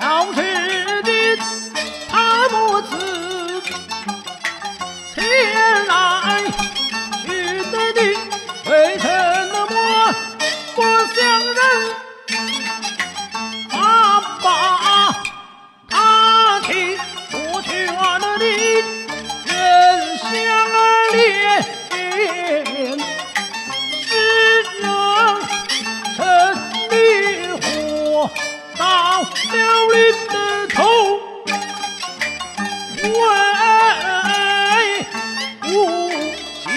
小士的，他不辞。凋零的头，喂，无忌，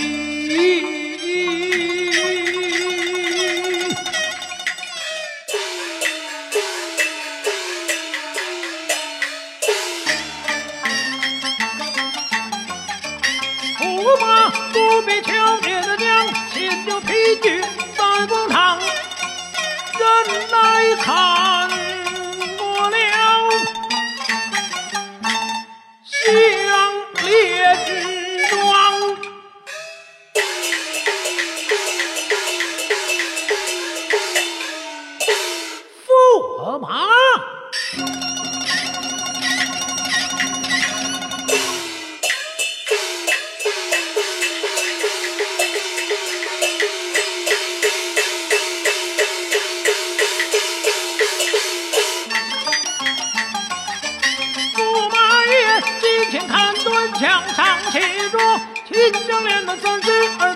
驸马不必瞧爹的娘，先就提举三公堂，人来看。墙上写着秦将连的三声。